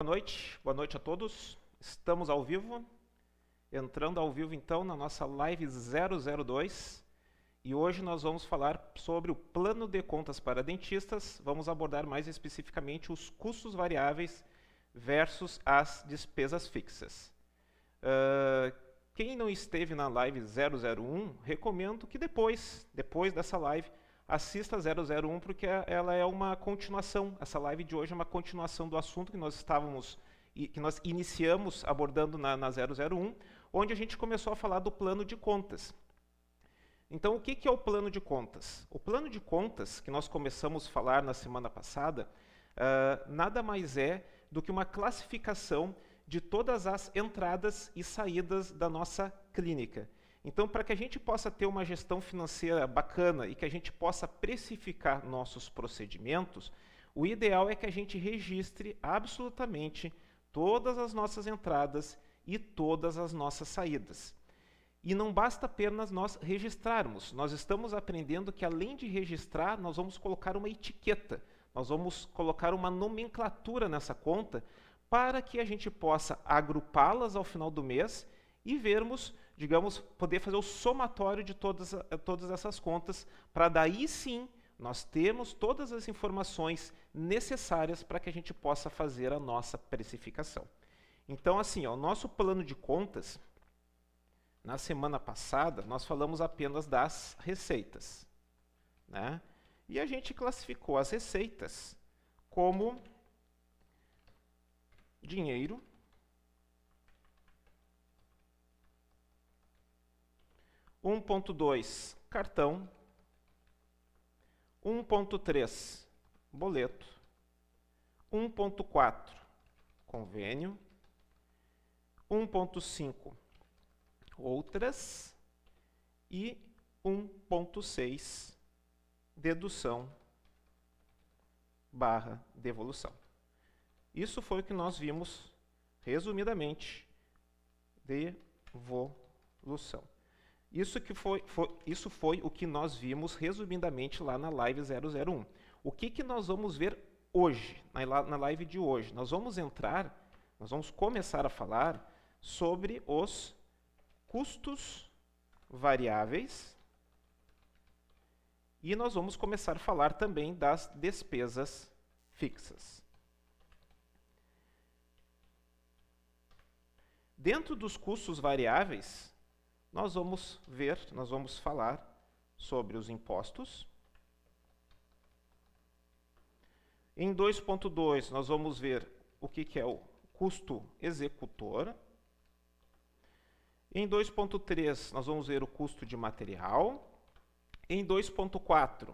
Boa noite, boa noite a todos. Estamos ao vivo, entrando ao vivo então na nossa live 002 e hoje nós vamos falar sobre o plano de contas para dentistas. Vamos abordar mais especificamente os custos variáveis versus as despesas fixas. Uh, quem não esteve na live 001, recomendo que depois, depois dessa live, assista 001 porque ela é uma continuação. Essa live de hoje é uma continuação do assunto que nós estávamos que nós iniciamos abordando na, na 001, onde a gente começou a falar do plano de contas. Então, o que, que é o plano de contas? O plano de contas, que nós começamos a falar na semana passada, uh, nada mais é do que uma classificação de todas as entradas e saídas da nossa clínica. Então, para que a gente possa ter uma gestão financeira bacana e que a gente possa precificar nossos procedimentos, o ideal é que a gente registre absolutamente todas as nossas entradas e todas as nossas saídas. E não basta apenas nós registrarmos, nós estamos aprendendo que além de registrar, nós vamos colocar uma etiqueta, nós vamos colocar uma nomenclatura nessa conta para que a gente possa agrupá-las ao final do mês e vermos digamos, poder fazer o somatório de todas, todas essas contas, para daí sim nós termos todas as informações necessárias para que a gente possa fazer a nossa precificação. Então, assim, ó, o nosso plano de contas, na semana passada, nós falamos apenas das receitas. Né? E a gente classificou as receitas como dinheiro 1.2 cartão, 1.3 boleto, 1.4 convênio, 1.5 outras. E 1.6 dedução barra devolução. Isso foi o que nós vimos resumidamente. Devolução. Isso, que foi, foi, isso foi o que nós vimos resumidamente lá na live 001. O que, que nós vamos ver hoje, na, na live de hoje? Nós vamos entrar, nós vamos começar a falar sobre os custos variáveis e nós vamos começar a falar também das despesas fixas. Dentro dos custos variáveis, nós vamos ver, nós vamos falar sobre os impostos. Em 2.2, nós vamos ver o que, que é o custo executor. Em 2.3, nós vamos ver o custo de material. Em 2.4,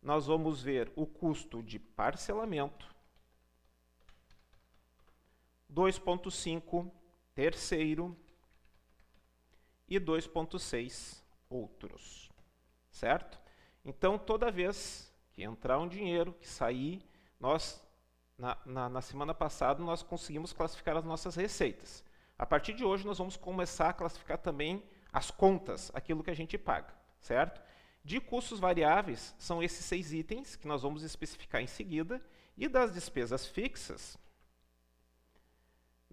nós vamos ver o custo de parcelamento. 2.5, terceiro, e 2,6 outros. Certo? Então, toda vez que entrar um dinheiro, que sair, nós, na, na, na semana passada, nós conseguimos classificar as nossas receitas. A partir de hoje, nós vamos começar a classificar também as contas, aquilo que a gente paga, certo? De custos variáveis, são esses seis itens que nós vamos especificar em seguida. E das despesas fixas,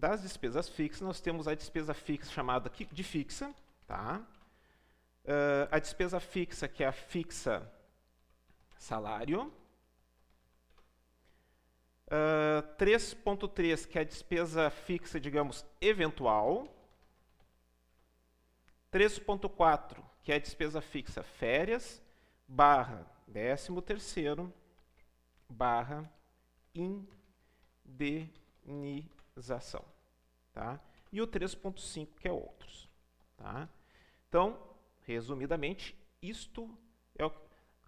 das despesas fixas, nós temos a despesa fixa chamada de fixa, tá? Uh, a despesa fixa, que é a fixa salário. Uh, 3.3, que é a despesa fixa, digamos, eventual. 3.4, que é a despesa fixa férias, barra décimo terceiro, barra Tá? E o 3.5, que é outros. Tá? Então, resumidamente, isto é o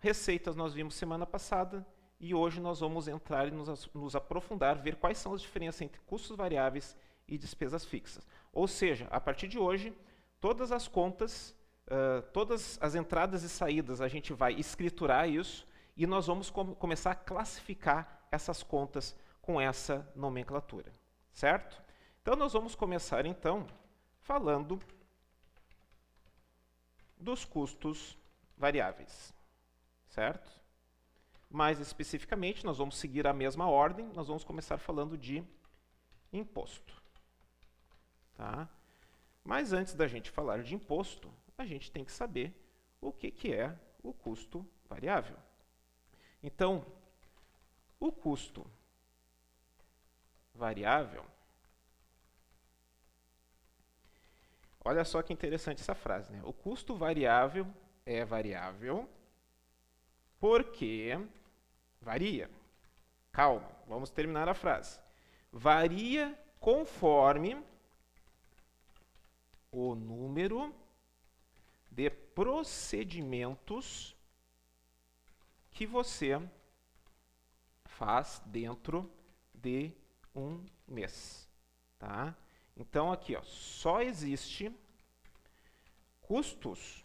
receitas nós vimos semana passada e hoje nós vamos entrar e nos, nos aprofundar, ver quais são as diferenças entre custos variáveis e despesas fixas. Ou seja, a partir de hoje, todas as contas, uh, todas as entradas e saídas, a gente vai escriturar isso e nós vamos com começar a classificar essas contas com essa nomenclatura, certo? Então nós vamos começar então falando dos custos variáveis, certo? Mais especificamente, nós vamos seguir a mesma ordem, nós vamos começar falando de imposto. Tá? Mas antes da gente falar de imposto, a gente tem que saber o que, que é o custo variável. Então, o custo variável. Olha só que interessante essa frase, né? O custo variável é variável porque varia. Calma, vamos terminar a frase. Varia conforme o número de procedimentos que você faz dentro de um mês. Tá? Então, aqui, ó, só existe custos,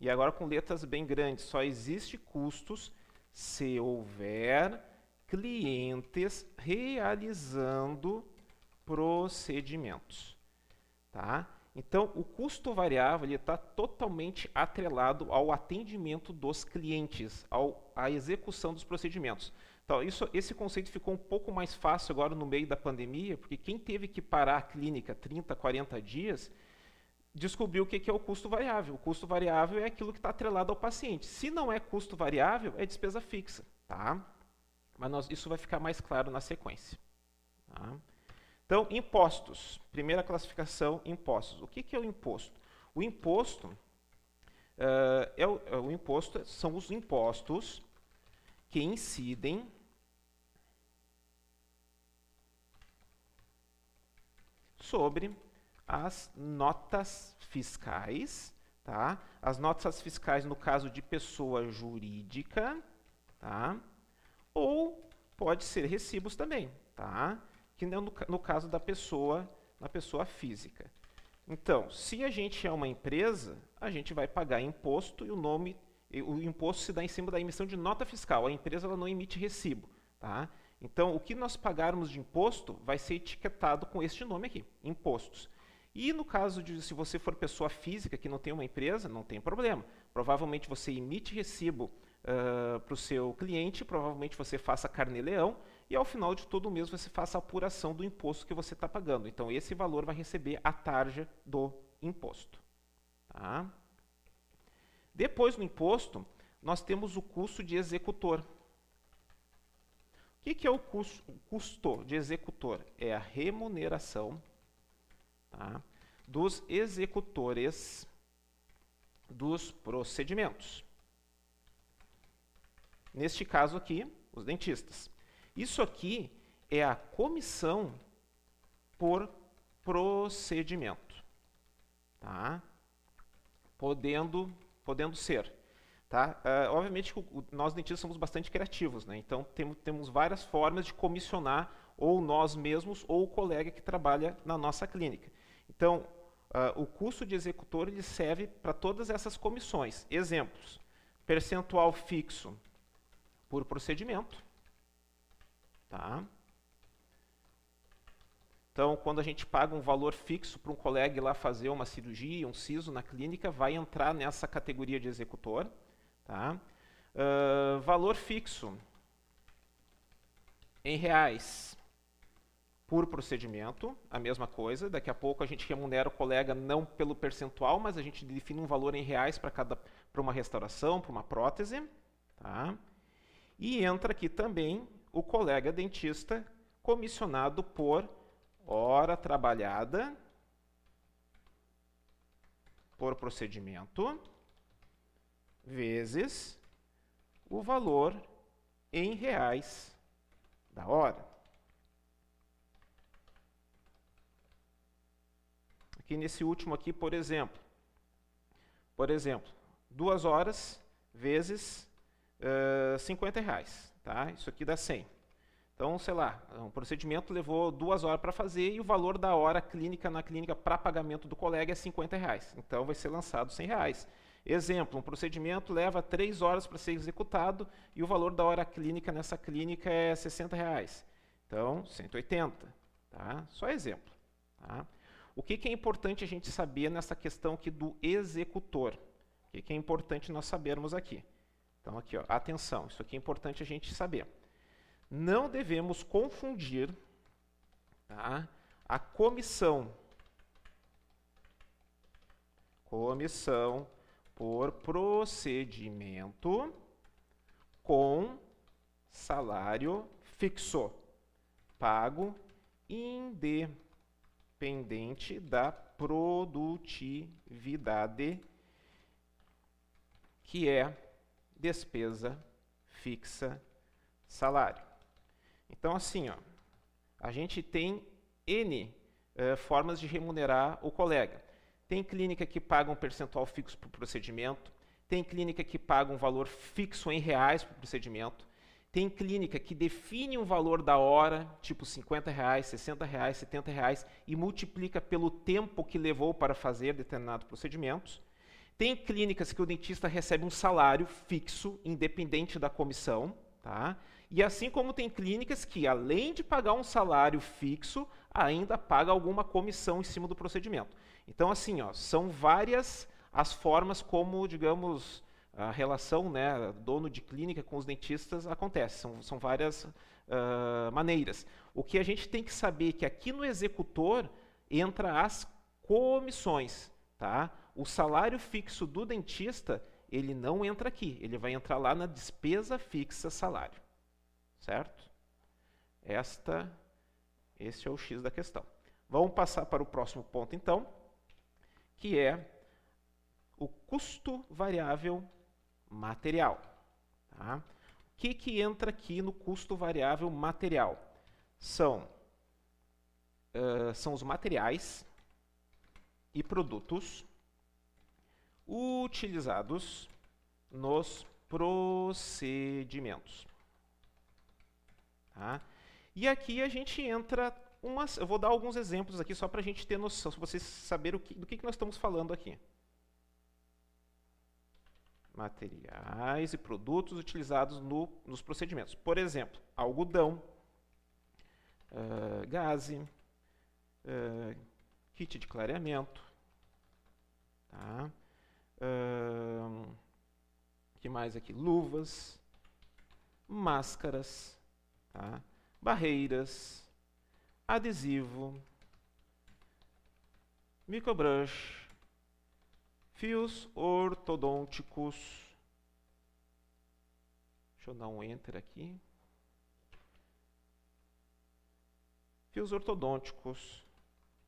e agora com letras bem grandes, só existe custos se houver clientes realizando procedimentos. Tá? Então, o custo variável está totalmente atrelado ao atendimento dos clientes, ao, à execução dos procedimentos. Então, isso, esse conceito ficou um pouco mais fácil agora no meio da pandemia, porque quem teve que parar a clínica 30, 40 dias, descobriu o que é o custo variável. O custo variável é aquilo que está atrelado ao paciente. Se não é custo variável, é despesa fixa. Tá? Mas nós, isso vai ficar mais claro na sequência. Tá? Então, impostos. Primeira classificação, impostos. O que, que é o imposto? O imposto, uh, é o, é o imposto são os impostos que incidem sobre as notas fiscais, tá? As notas fiscais no caso de pessoa jurídica, tá? Ou pode ser recibos também, tá? Que não no, no caso da pessoa, na pessoa física. Então, se a gente é uma empresa, a gente vai pagar imposto e o nome, o imposto se dá em cima da emissão de nota fiscal. A empresa ela não emite recibo, tá? Então, o que nós pagarmos de imposto vai ser etiquetado com este nome aqui, impostos. E no caso de se você for pessoa física que não tem uma empresa, não tem problema. Provavelmente você emite recibo uh, para o seu cliente, provavelmente você faça carnê-leão e ao final de todo mês você faça a apuração do imposto que você está pagando. Então, esse valor vai receber a tarja do imposto. Tá? Depois do imposto, nós temos o custo de executor. O que, que é o custo, o custo, de executor? É a remuneração tá, dos executores dos procedimentos. Neste caso aqui, os dentistas. Isso aqui é a comissão por procedimento. Tá? Podendo, podendo ser. Tá? Uh, obviamente, nós dentistas somos bastante criativos, né? então temos, temos várias formas de comissionar ou nós mesmos ou o colega que trabalha na nossa clínica. Então, uh, o custo de executor ele serve para todas essas comissões. Exemplos: percentual fixo por procedimento, Tá? Então, quando a gente paga um valor fixo para um colega ir lá fazer uma cirurgia, um siso na clínica, vai entrar nessa categoria de executor. Tá? Uh, valor fixo em reais por procedimento, a mesma coisa. Daqui a pouco a gente remunera o colega não pelo percentual, mas a gente define um valor em reais para cada para uma restauração, para uma prótese. Tá? E entra aqui também o colega dentista comissionado por hora trabalhada por procedimento vezes o valor em reais da hora. Aqui nesse último aqui, por exemplo, por exemplo, duas horas vezes uh, 50 reais. Tá? Isso aqui dá 100. Então, sei lá, um procedimento levou duas horas para fazer e o valor da hora clínica na clínica para pagamento do colega é 50 reais. Então, vai ser lançado 100 reais. Exemplo, um procedimento leva três horas para ser executado e o valor da hora clínica nessa clínica é 60 reais. Então, 180. Tá? Só exemplo. Tá? O que, que, é importante a gente saber nessa questão aqui do executor? O que, que é importante nós sabermos aqui? Então, aqui, ó, atenção, isso aqui é importante a gente saber. não devemos confundir tá, a comissão, comissão por procedimento com salário fixo, pago independente da produtividade, que é despesa fixa salário. Então, assim, ó, a gente tem N uh, formas de remunerar o colega. Tem clínica que paga um percentual fixo por procedimento, tem clínica que paga um valor fixo em reais por procedimento, tem clínica que define um valor da hora, tipo 50 reais, 60 reais, 70 reais, e multiplica pelo tempo que levou para fazer determinado procedimento. Tem clínicas que o dentista recebe um salário fixo, independente da comissão. Tá? E assim como tem clínicas que, além de pagar um salário fixo, ainda paga alguma comissão em cima do procedimento. Então, assim, ó, são várias as formas como, digamos, a relação né, dono de clínica com os dentistas acontece. São, são várias uh, maneiras. O que a gente tem que saber é que aqui no executor entra as comissões. Tá? O salário fixo do dentista, ele não entra aqui. Ele vai entrar lá na despesa fixa salário. Certo? Esta, esse é o X da questão. Vamos passar para o próximo ponto, então, que é o custo variável material. Tá? O que, que entra aqui no custo variável material? São, uh, são os materiais e produtos utilizados nos procedimentos. Tá? E aqui a gente entra umas. Eu vou dar alguns exemplos aqui só para a gente ter noção, para vocês saberem do que, que nós estamos falando aqui materiais e produtos utilizados no, nos procedimentos. Por exemplo, algodão, uh, gaze, uh, kit de clareamento, tá? Que mais aqui? Luvas, máscaras, tá? barreiras, adesivo, microbrush, Fios ortodônticos. Deixa eu dar um enter aqui. Fios ortodônticos,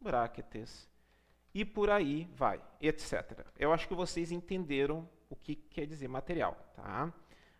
brackets e por aí vai, etc. Eu acho que vocês entenderam o que quer dizer material. Tá?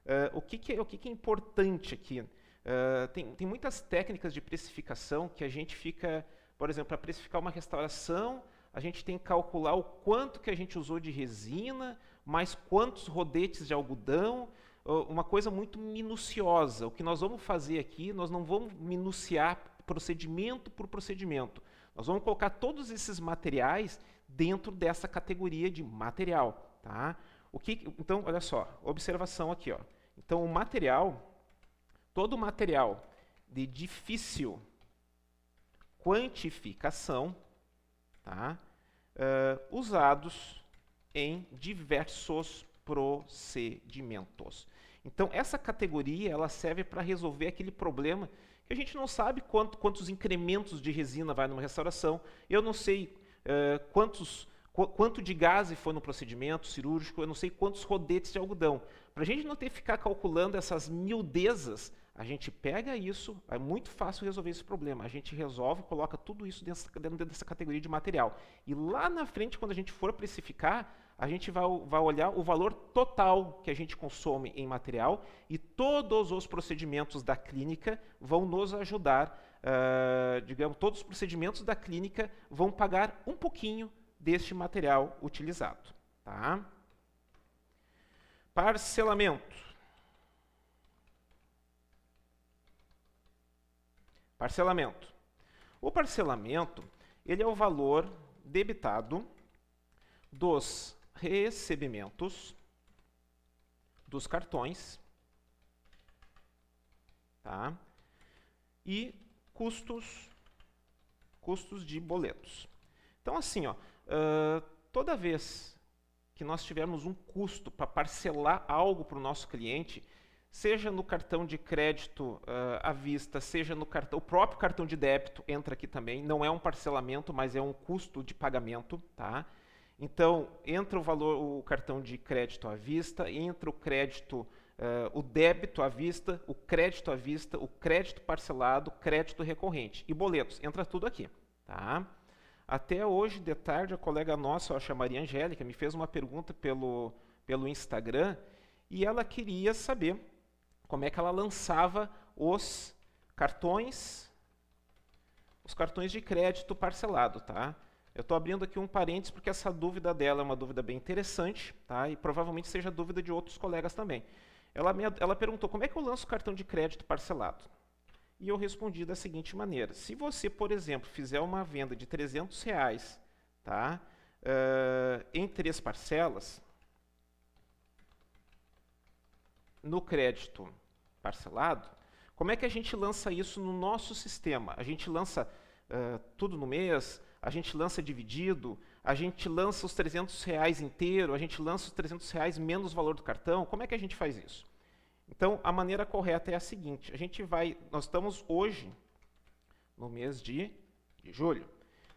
Uh, o que, que, é, o que, que é importante aqui? Uh, tem, tem muitas técnicas de precificação que a gente fica, por exemplo, para precificar uma restauração, a gente tem que calcular o quanto que a gente usou de resina, mais quantos rodetes de algodão, uma coisa muito minuciosa. O que nós vamos fazer aqui, nós não vamos minuciar procedimento por procedimento. Nós vamos colocar todos esses materiais dentro dessa categoria de material. Tá? O que, então, olha só, observação aqui. Ó. Então, o material, todo material de difícil quantificação, tá? Uh, usados em diversos procedimentos. Então, essa categoria ela serve para resolver aquele problema que a gente não sabe quanto, quantos incrementos de resina vai numa restauração, eu não sei uh, quantos, qu quanto de gás foi no procedimento cirúrgico, eu não sei quantos rodetes de algodão. Para a gente não ter que ficar calculando essas miudezas, a gente pega isso, é muito fácil resolver esse problema. A gente resolve, coloca tudo isso dentro, dentro dessa categoria de material. E lá na frente, quando a gente for precificar, a gente vai, vai olhar o valor total que a gente consome em material e todos os procedimentos da clínica vão nos ajudar, uh, digamos, todos os procedimentos da clínica vão pagar um pouquinho deste material utilizado. Tá? Parcelamento. Parcelamento. O parcelamento ele é o valor debitado dos recebimentos dos cartões tá? e custos, custos de boletos. Então, assim, ó, uh, toda vez que nós tivermos um custo para parcelar algo para o nosso cliente, seja no cartão de crédito uh, à vista, seja no cartão, o próprio cartão de débito entra aqui também, não é um parcelamento, mas é um custo de pagamento, tá? Então, entra o valor, o cartão de crédito à vista, entra o crédito, uh, o débito à vista, o crédito à vista, o crédito parcelado, crédito recorrente e boletos, entra tudo aqui, tá? Até hoje de tarde, a colega nossa, a Maria Angélica, me fez uma pergunta pelo, pelo Instagram e ela queria saber como é que ela lançava os cartões, os cartões de crédito parcelado, tá? Eu estou abrindo aqui um parênteses porque essa dúvida dela é uma dúvida bem interessante, tá? E provavelmente seja dúvida de outros colegas também. Ela, me, ela perguntou como é que eu lanço cartão de crédito parcelado. E eu respondi da seguinte maneira: se você, por exemplo, fizer uma venda de 300 reais, tá? Uh, em três parcelas, no crédito parcelado, como é que a gente lança isso no nosso sistema? A gente lança uh, tudo no mês, a gente lança dividido, a gente lança os 300 reais inteiro, a gente lança os 300 reais menos o valor do cartão. Como é que a gente faz isso? Então, a maneira correta é a seguinte: a gente vai, nós estamos hoje no mês de, de julho.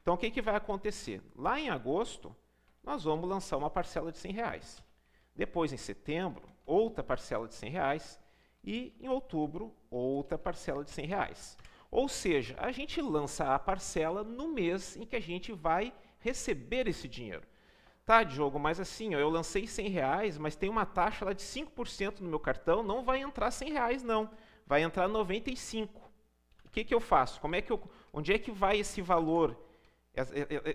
Então, o que, que vai acontecer? Lá em agosto, nós vamos lançar uma parcela de 100 reais. Depois, em setembro, outra parcela de 100 reais e em outubro outra parcela de 100 reais. Ou seja, a gente lança a parcela no mês em que a gente vai receber esse dinheiro. Tá, Diogo, mas assim, ó, eu lancei 100 reais, mas tem uma taxa lá de 5% no meu cartão, não vai entrar 100 reais não, vai entrar 95. O que, que eu faço? Como é que eu, onde é que vai esse valor,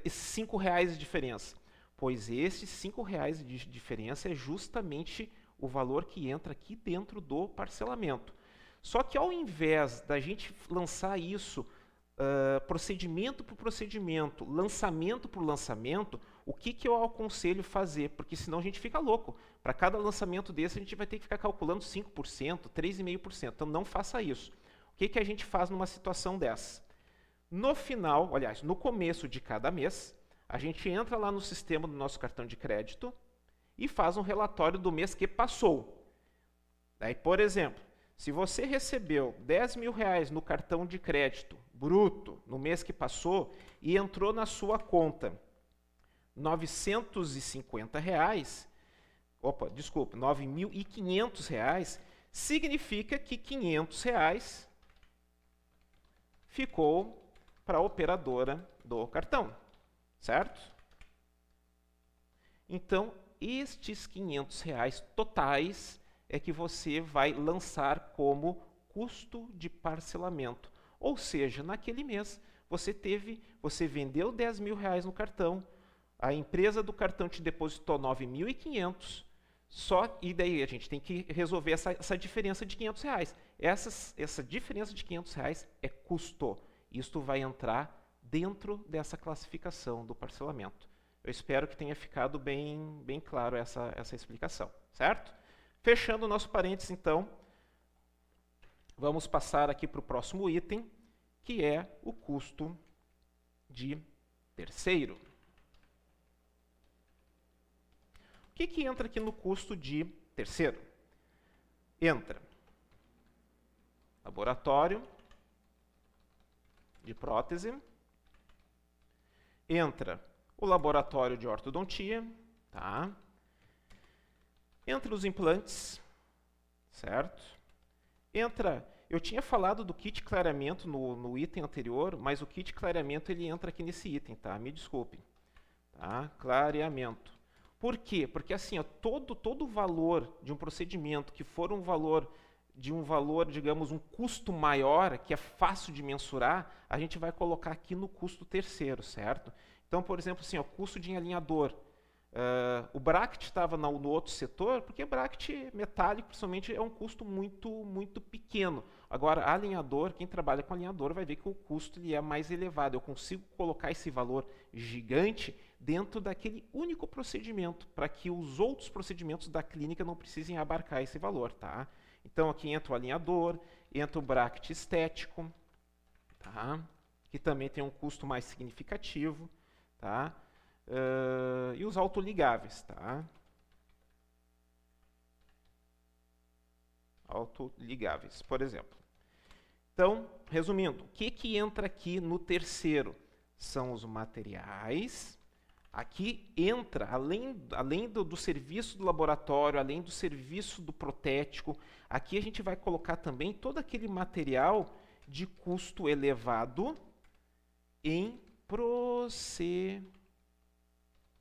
esses 5 reais de diferença? Pois esses 5 reais de diferença é justamente o valor que entra aqui dentro do parcelamento. Só que ao invés da gente lançar isso uh, procedimento por procedimento, lançamento por lançamento, o que, que eu aconselho fazer? Porque senão a gente fica louco. Para cada lançamento desse, a gente vai ter que ficar calculando 5%, 3,5%. Então não faça isso. O que, que a gente faz numa situação dessa? No final, aliás, no começo de cada mês, a gente entra lá no sistema do nosso cartão de crédito, e faz um relatório do mês que passou. Daí, por exemplo, se você recebeu 10 mil reais no cartão de crédito bruto no mês que passou e entrou na sua conta 950 reais, opa, desculpa, 9.500 reais, significa que 500 reais ficou para a operadora do cartão, certo? Então, estes 500 reais totais é que você vai lançar como custo de parcelamento. Ou seja, naquele mês você teve, você vendeu 10 mil reais no cartão, a empresa do cartão te depositou 9.500, só e daí a gente tem que resolver essa, essa diferença de 500 reais. Essa, essa diferença de 500 reais é custo. Isto vai entrar dentro dessa classificação do parcelamento. Eu espero que tenha ficado bem, bem claro essa, essa explicação, certo? Fechando o nosso parênteses, então, vamos passar aqui para o próximo item, que é o custo de terceiro. O que, que entra aqui no custo de terceiro? Entra laboratório de prótese, entra o laboratório de ortodontia, tá? Entra os implantes, certo? Entra, eu tinha falado do kit clareamento no, no item anterior, mas o kit clareamento ele entra aqui nesse item, tá? Me desculpem, tá? Clareamento. Por quê? Porque assim, ó, todo todo valor de um procedimento que for um valor de um valor, digamos, um custo maior, que é fácil de mensurar, a gente vai colocar aqui no custo terceiro, certo? Então, por exemplo, assim, o custo de alinhador. Uh, o bracket estava no, outro setor, porque bracket metálico, principalmente, é um custo muito, muito pequeno. Agora, alinhador, quem trabalha com alinhador vai ver que o custo ele é mais elevado. Eu consigo colocar esse valor gigante dentro daquele único procedimento, para que os outros procedimentos da clínica não precisem abarcar esse valor. Tá? Então, aqui entra o alinhador, entra o bracket estético, tá? que também tem um custo mais significativo tá? Uh, e os autoligáveis, tá? autoligáveis, por exemplo. Então, resumindo, o que, que entra aqui no terceiro? São os materiais. Aqui entra, além, além do, do serviço do laboratório, além do serviço do protético, aqui a gente vai colocar também todo aquele material de custo elevado em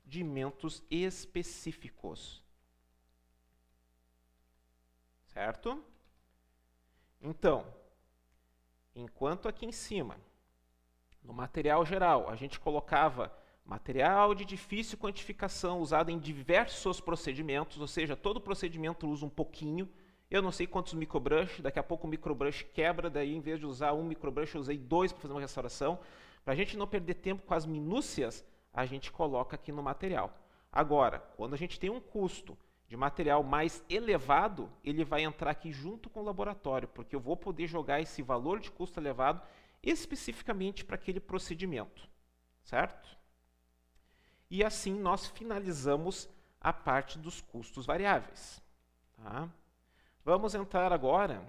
procedimentos específicos. Certo? Então, enquanto aqui em cima, no material geral, a gente colocava material de difícil quantificação usado em diversos procedimentos, ou seja, todo procedimento usa um pouquinho. Eu não sei quantos microbrush, daqui a pouco o microbrush quebra, daí em vez de usar um microbrush, eu usei dois para fazer uma restauração. Para a gente não perder tempo com as minúcias, a gente coloca aqui no material. Agora, quando a gente tem um custo de material mais elevado, ele vai entrar aqui junto com o laboratório, porque eu vou poder jogar esse valor de custo elevado especificamente para aquele procedimento, certo? E assim nós finalizamos a parte dos custos variáveis. Tá? Vamos entrar agora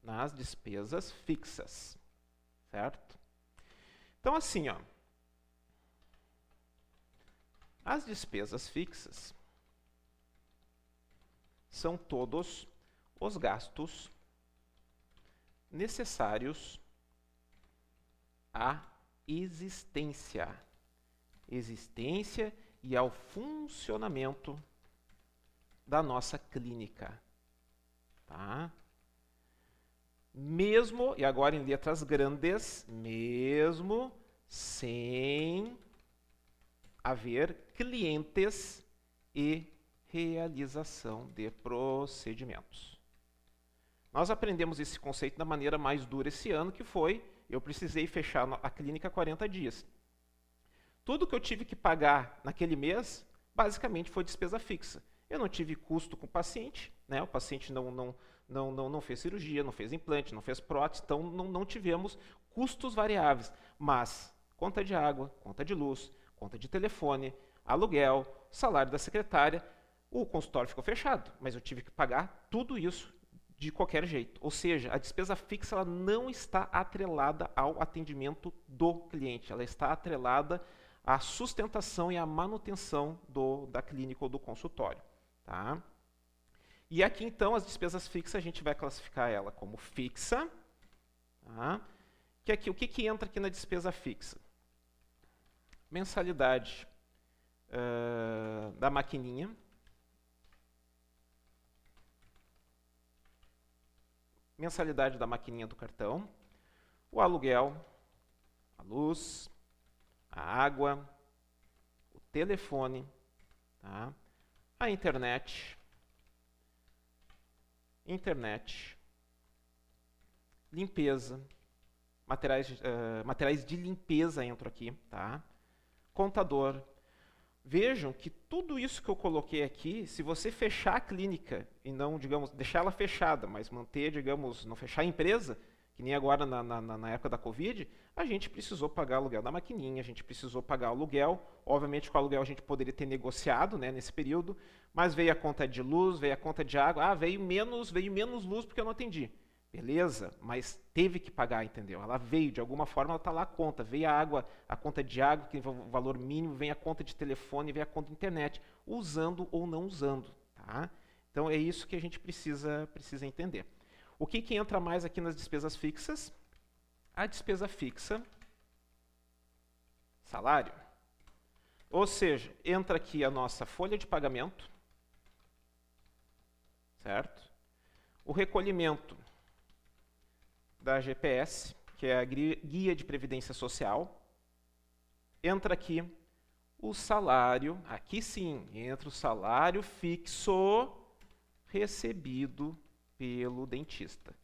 nas despesas fixas, certo? Então assim, ó, as despesas fixas são todos os gastos necessários à existência. Existência e ao funcionamento da nossa clínica. Tá? Mesmo, e agora em letras grandes, mesmo sem haver clientes e realização de procedimentos. Nós aprendemos esse conceito da maneira mais dura esse ano, que foi eu precisei fechar a clínica 40 dias. Tudo que eu tive que pagar naquele mês, basicamente foi despesa fixa. Eu não tive custo com o paciente, né? o paciente não, não, não, não, não fez cirurgia, não fez implante, não fez prótese, então não, não tivemos custos variáveis. Mas conta de água, conta de luz, conta de telefone, aluguel, salário da secretária, o consultório ficou fechado, mas eu tive que pagar tudo isso de qualquer jeito. Ou seja, a despesa fixa ela não está atrelada ao atendimento do cliente, ela está atrelada à sustentação e à manutenção do, da clínica ou do consultório. Tá? E aqui então as despesas fixas a gente vai classificar ela como fixa. Tá? Que aqui, o que, que entra aqui na despesa fixa? Mensalidade uh, da maquininha, mensalidade da maquininha do cartão, o aluguel, a luz, a água, o telefone, tá? a internet, internet, limpeza, materiais, uh, materiais de limpeza entro aqui, tá? contador, Vejam que tudo isso que eu coloquei aqui, se você fechar a clínica e não, digamos, deixar ela fechada, mas manter, digamos, não fechar a empresa, que nem agora na, na, na época da Covid, a gente precisou pagar aluguel da maquininha, a gente precisou pagar aluguel. Obviamente, com o aluguel a gente poderia ter negociado né, nesse período, mas veio a conta de luz, veio a conta de água. Ah, veio menos, veio menos luz porque eu não atendi. Beleza, mas teve que pagar, entendeu? Ela veio, de alguma forma ela está lá a conta. Veio a água, a conta de água, que o valor mínimo, vem a conta de telefone, vem a conta de internet, usando ou não usando. Tá? Então é isso que a gente precisa, precisa entender. O que, que entra mais aqui nas despesas fixas? A despesa fixa, salário. Ou seja, entra aqui a nossa folha de pagamento, certo? O recolhimento da GPS, que é a Guia de Previdência Social. Entra aqui o salário, aqui sim, entra o salário fixo recebido pelo dentista,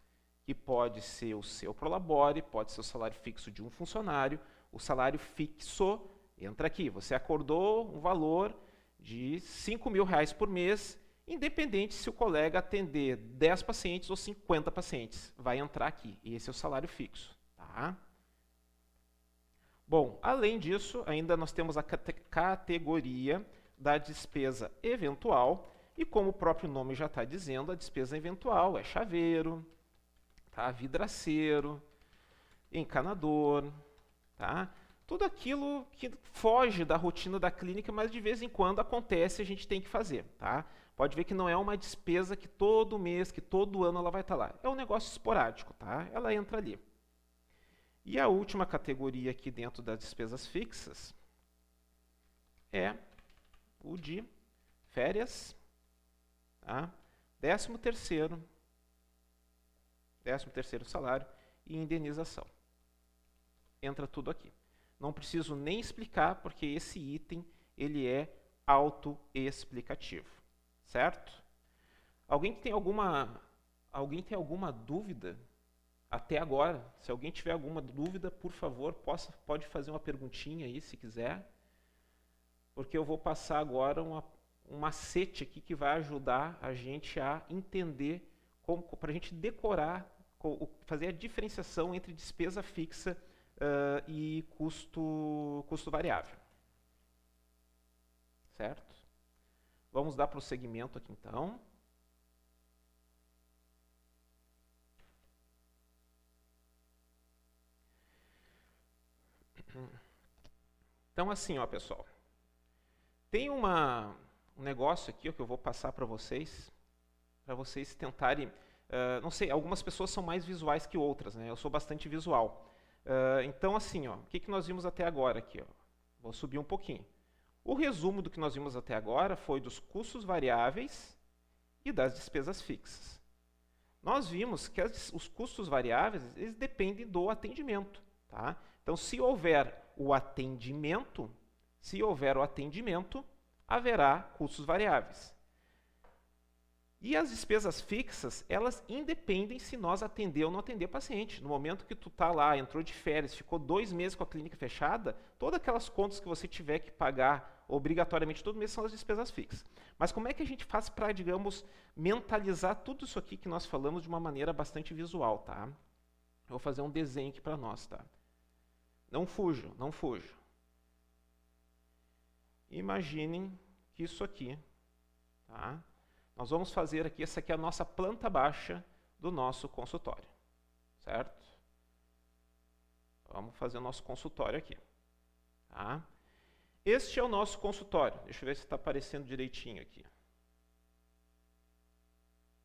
que pode ser o seu prolabore, pode ser o salário fixo de um funcionário, o salário fixo entra aqui. Você acordou um valor de 5 mil reais por mês independente se o colega atender 10 pacientes ou 50 pacientes, vai entrar aqui. E esse é o salário fixo. Tá? Bom, além disso, ainda nós temos a categoria da despesa eventual, E como o próprio nome já está dizendo, a despesa eventual é chaveiro, tá? vidraceiro, encanador, tá? tudo aquilo que foge da rotina da clínica, mas de vez em quando acontece e a gente tem que fazer. Tá? Pode ver que não é uma despesa que todo mês, que todo ano ela vai estar lá. É um negócio esporádico, tá? ela entra ali. E a última categoria aqui dentro das despesas fixas é o de férias, tá? décimo terceiro, décimo terceiro salário e indenização. Entra tudo aqui. Não preciso nem explicar, porque esse item ele é autoexplicativo, certo? Alguém tem alguma alguém tem alguma dúvida até agora? Se alguém tiver alguma dúvida, por favor, possa, pode fazer uma perguntinha aí, se quiser, porque eu vou passar agora uma, um macete aqui que vai ajudar a gente a entender, para a gente decorar, fazer a diferenciação entre despesa fixa uh, e custo, custo variável. Certo? Vamos dar prosseguimento aqui então. Então, assim, ó, pessoal. Tem uma, um negócio aqui ó, que eu vou passar para vocês, para vocês tentarem. Uh, não sei, algumas pessoas são mais visuais que outras, né? Eu sou bastante visual. Uh, então, assim, ó, o que, que nós vimos até agora aqui? Ó? Vou subir um pouquinho. O resumo do que nós vimos até agora foi dos custos variáveis e das despesas fixas. Nós vimos que as, os custos variáveis eles dependem do atendimento. Tá? Então, se houver o atendimento, se houver o atendimento, haverá custos variáveis. E as despesas fixas, elas independem se nós atender ou não atender paciente. No momento que tu está lá, entrou de férias, ficou dois meses com a clínica fechada, todas aquelas contas que você tiver que pagar obrigatoriamente todo mês são as despesas fixas. Mas como é que a gente faz para, digamos, mentalizar tudo isso aqui que nós falamos de uma maneira bastante visual, tá? Eu vou fazer um desenho aqui para nós, tá? Não fujam, não fujam. Imaginem que isso aqui, tá? Nós vamos fazer aqui, essa aqui é a nossa planta baixa do nosso consultório, certo? Vamos fazer o nosso consultório aqui, tá? Este é o nosso consultório. Deixa eu ver se está aparecendo direitinho aqui.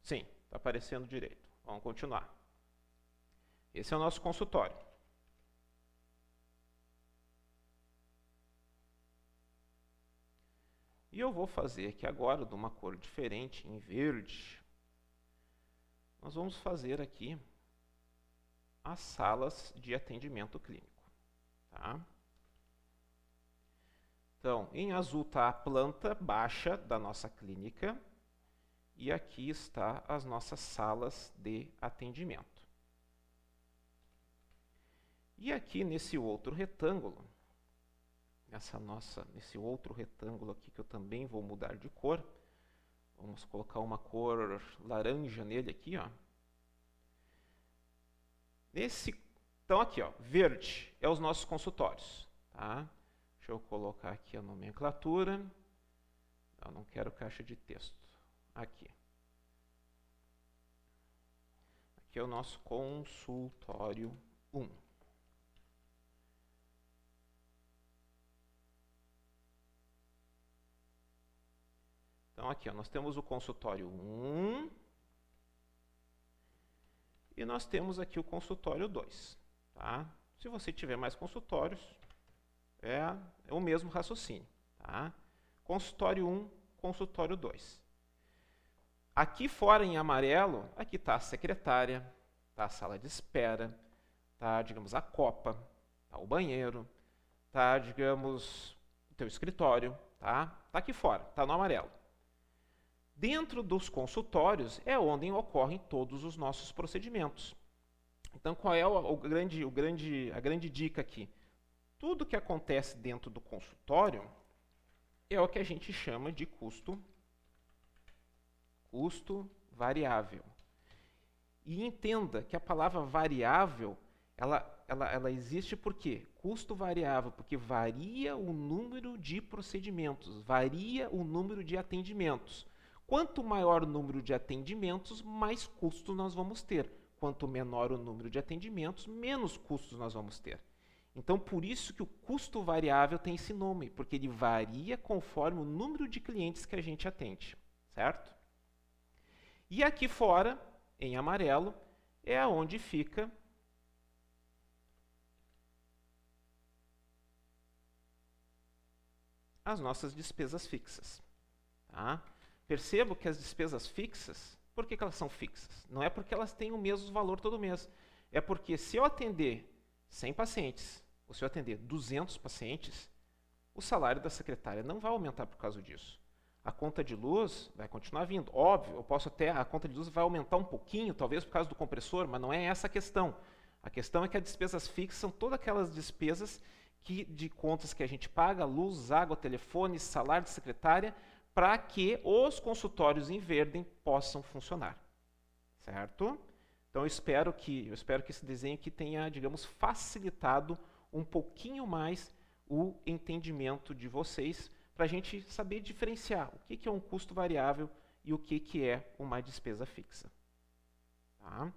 Sim, está aparecendo direito. Vamos continuar. Esse é o nosso consultório. E eu vou fazer aqui agora, de uma cor diferente, em verde. Nós vamos fazer aqui as salas de atendimento clínico. Tá? Então, em azul está a planta baixa da nossa clínica e aqui está as nossas salas de atendimento. E aqui nesse outro retângulo, essa nossa, nesse outro retângulo aqui que eu também vou mudar de cor. Vamos colocar uma cor laranja nele aqui, ó. Nesse, então aqui, ó, verde é os nossos consultórios, tá? Deixa eu colocar aqui a nomenclatura. Eu não quero caixa de texto. Aqui. Aqui é o nosso consultório 1. Então, aqui, ó, nós temos o consultório 1 e nós temos aqui o consultório 2. Tá? Se você tiver mais consultórios, é, é o mesmo raciocínio. Tá? Consultório 1, consultório 2. Aqui fora em amarelo, aqui está a secretária, está a sala de espera, está, digamos, a copa, está o banheiro, está, digamos, o teu escritório, tá? Está aqui fora, está no amarelo. Dentro dos consultórios é onde ocorrem todos os nossos procedimentos. Então, qual é o, grande, o grande, a grande dica aqui? Tudo que acontece dentro do consultório é o que a gente chama de custo, custo variável. E entenda que a palavra variável ela, ela, ela existe por quê? Custo variável, porque varia o número de procedimentos, varia o número de atendimentos. Quanto maior o número de atendimentos, mais custos nós vamos ter. Quanto menor o número de atendimentos, menos custos nós vamos ter. Então, por isso que o custo variável tem esse nome, porque ele varia conforme o número de clientes que a gente atende, certo? E aqui fora, em amarelo, é onde fica as nossas despesas fixas. Tá? Percebo que as despesas fixas, por que, que elas são fixas? Não é porque elas têm o mesmo valor todo mês. É porque se eu atender 100 pacientes, ou se eu atender 200 pacientes, o salário da secretária não vai aumentar por causa disso. A conta de luz vai continuar vindo. Óbvio, eu posso até, a conta de luz vai aumentar um pouquinho, talvez por causa do compressor, mas não é essa a questão. A questão é que as despesas fixas são todas aquelas despesas que, de contas que a gente paga, luz, água, telefone, salário de secretária, para que os consultórios em Verde possam funcionar. Certo? Então eu espero que, eu espero que esse desenho aqui tenha, digamos, facilitado um pouquinho mais o entendimento de vocês para a gente saber diferenciar o que, que é um custo variável e o que, que é uma despesa fixa. Tá?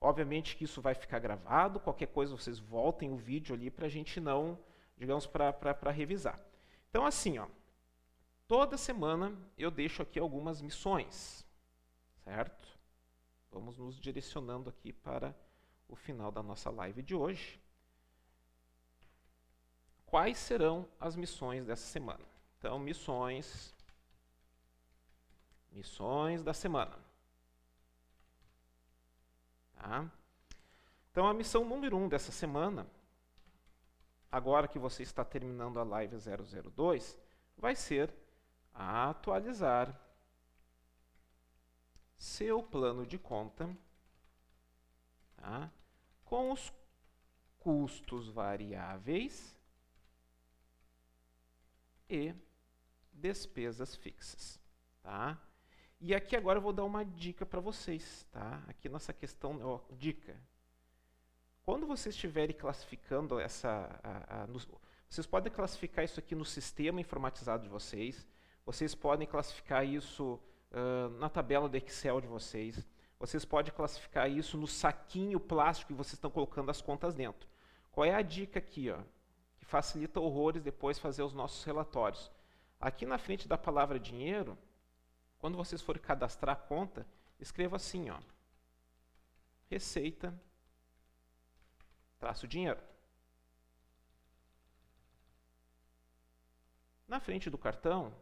Obviamente que isso vai ficar gravado, qualquer coisa vocês voltem o vídeo ali para a gente não, digamos, para revisar. Então, assim, ó, toda semana eu deixo aqui algumas missões, certo? Vamos nos direcionando aqui para o final da nossa live de hoje. Quais serão as missões dessa semana? Então, missões. Missões da semana. Tá? Então, a missão número 1 um dessa semana, agora que você está terminando a live 002, vai ser atualizar seu plano de conta tá? com os custos variáveis e despesas fixas. Tá? E aqui agora eu vou dar uma dica para vocês. Tá? Aqui nessa questão, ó, dica. Quando vocês estiverem classificando essa... A, a, vocês podem classificar isso aqui no sistema informatizado de vocês. Vocês podem classificar isso uh, na tabela do Excel de vocês. Vocês podem classificar isso no saquinho plástico que vocês estão colocando as contas dentro. Qual é a dica aqui? Ó? Que facilita horrores depois fazer os nossos relatórios. Aqui na frente da palavra dinheiro, quando vocês forem cadastrar a conta, escreva assim, ó, receita, traço dinheiro. Na frente do cartão,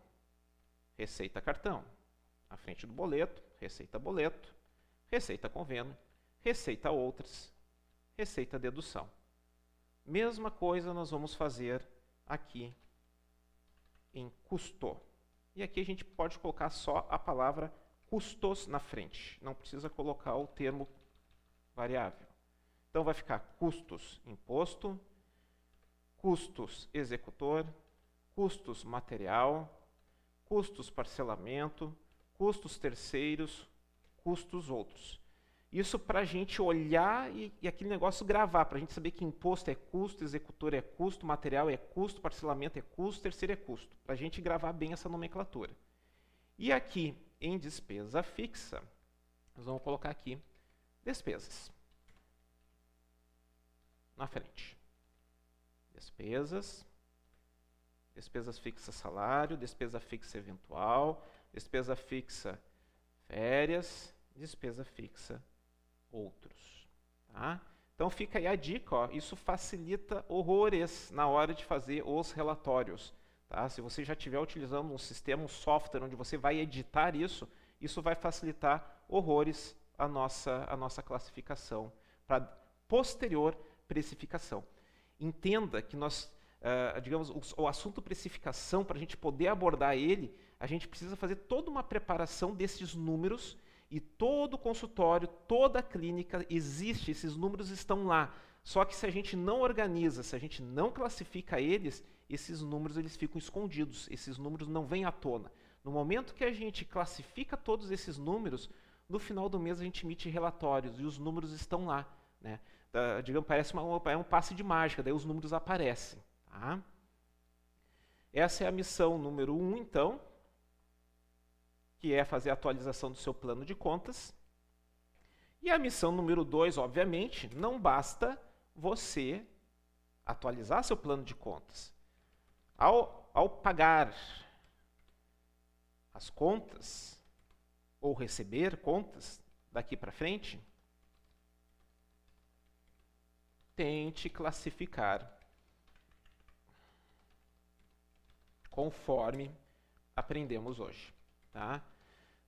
receita cartão. Na frente do boleto, receita boleto, receita convênio, receita outras, receita dedução. Mesma coisa nós vamos fazer aqui em custo. E aqui a gente pode colocar só a palavra custos na frente. Não precisa colocar o termo variável. Então vai ficar custos imposto, custos executor, custos material, custos parcelamento, custos terceiros, custos outros. Isso para a gente olhar e, e, aquele negócio gravar, para a gente saber que imposto é custo, executor é custo, material é custo, parcelamento é custo, terceiro é custo. Para a gente gravar bem essa nomenclatura. E aqui, em despesa fixa, nós vamos colocar aqui despesas. Na frente. Despesas. Despesas fixas salário, despesa fixa eventual, despesa fixa férias, despesa fixa outros. Tá? Então fica aí a dica, ó, isso facilita horrores na hora de fazer os relatórios. Tá? Se você já estiver utilizando um sistema, um software onde você vai editar isso, isso vai facilitar horrores a nossa, a nossa classificação para posterior precificação. Entenda que nós, uh, digamos, o, o assunto precificação, para a gente poder abordar ele, a gente precisa fazer toda uma preparação desses números e todo consultório, toda clínica existe, esses números estão lá. Só que se a gente não organiza, se a gente não classifica eles, esses números eles ficam escondidos, esses números não vêm à tona. No momento que a gente classifica todos esses números, no final do mês a gente emite relatórios e os números estão lá. Né? Da, digamos, parece uma, é um passe de mágica, daí os números aparecem. Tá? Essa é a missão número um, então. que é fazer a atualização do seu plano de contas. E a missão número 2, obviamente, não basta você atualizar seu plano de contas. Ao, ao pagar as contas, ou receber contas daqui para frente, tente classificar conforme aprendemos hoje. Tá?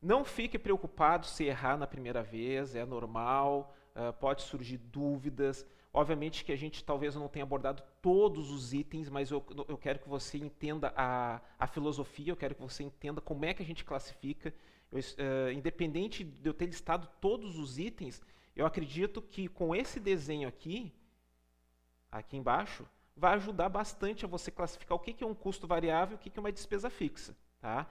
Não fique preocupado se errar na primeira vez, é normal, uh, pode surgir dúvidas. Obviamente que a gente talvez não tenha abordado todos os itens, mas eu, eu quero que você entenda a, a filosofia, eu quero que você entenda como é que a gente classifica. Eu, uh, independente de eu ter listado todos os itens, eu acredito que com esse desenho aqui, aqui embaixo, vai ajudar bastante a você classificar o que, é um custo variável e o que, que é uma despesa fixa. Tá?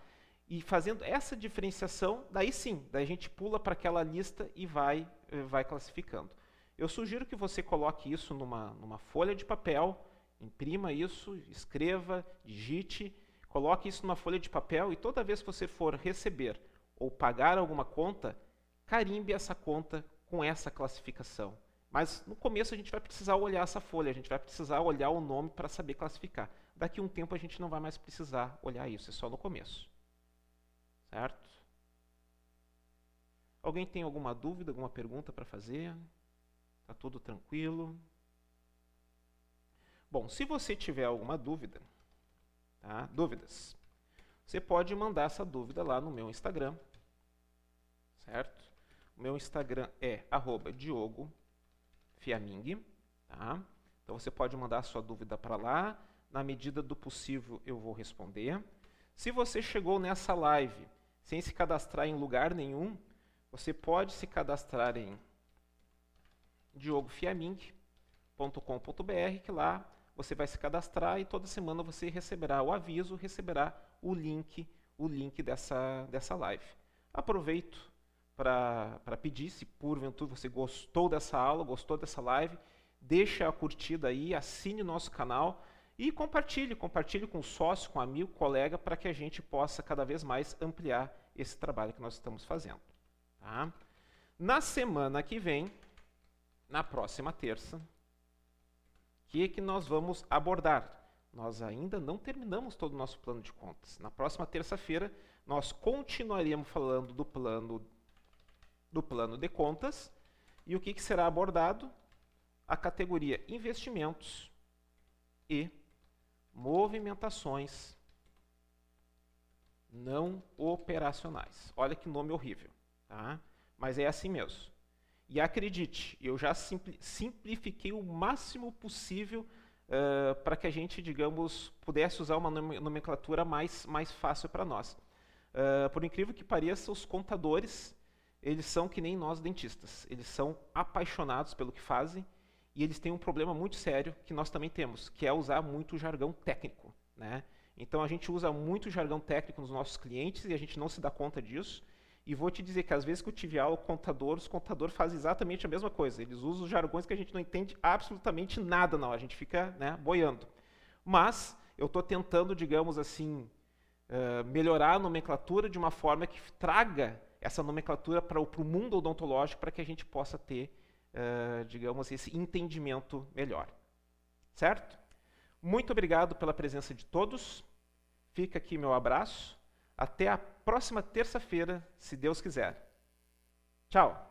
E fazendo essa diferenciação, daí sim, daí a gente pula para aquela lista e vai, eh, vai classificando. Eu sugiro que você coloque isso numa, numa folha de papel, imprima isso, escreva, digite, coloque isso numa folha de papel e toda vez que você for receber ou pagar alguma conta, carimbe essa conta com essa classificação. Mas no começo a gente vai precisar olhar essa folha, a gente vai precisar olhar o nome para saber classificar. Daqui a um tempo a gente não vai mais precisar olhar isso, é só no começo. Certo? Alguém tem alguma dúvida, alguma pergunta para fazer? Está tudo tranquilo? Bom, se você tiver alguma dúvida, tá? dúvidas, você pode mandar essa dúvida lá no meu Instagram, certo? O meu Instagram é @diogo_fiaming, tá? Então você pode mandar sua dúvida para lá, na medida do possível eu vou responder. Se você chegou nessa live sem se cadastrar em lugar nenhum, você pode se cadastrar em diogofiaming.com.br, que lá você vai se cadastrar e toda semana você receberá o aviso, receberá o link, o link dessa, dessa live. Aproveito para pedir, se porventura você gostou dessa aula, gostou dessa live, deixa a curtida aí, assine o nosso canal e compartilhe, compartilhe com sócio, com amigo, colega, para que a gente possa cada vez mais ampliar esse trabalho que nós estamos fazendo. Tá? Na semana que vem, na próxima terça, o que, que nós vamos abordar? Nós ainda não terminamos todo o nosso plano de contas. Na próxima terça-feira, nós continuaremos falando do plano do plano de contas e o que, que será abordado? A categoria investimentos e movimentações não operacionais. Olha que nome horrível, tá? mas é assim mesmo. E acredite, eu já simplifiquei o máximo possível uh, para que a gente, digamos, pudesse usar uma nomenclatura mais, mais fácil para nós. Uh, por incrível que pareça, os contadores, eles são que nem nós dentistas. Eles são apaixonados pelo que fazem e eles têm um problema muito sério que nós também temos, que é usar muito jargão técnico. Né? Então a gente usa muito jargão técnico nos nossos clientes e a gente não se dá conta disso. E vou te dizer que às vezes que eu tive aula com contador, os contadores fazem exatamente a mesma coisa. Eles usam os jargões que a gente não entende absolutamente nada, não. A gente fica né, boiando. Mas eu estou tentando, digamos assim, uh, melhorar a nomenclatura de uma forma que traga essa nomenclatura para o mundo odontológico para que a gente possa ter uh, digamos, esse entendimento melhor. Certo? Muito obrigado pela presença de todos. Fica aqui meu abraço. Até a próxima terça-feira, se Deus quiser. Tchau!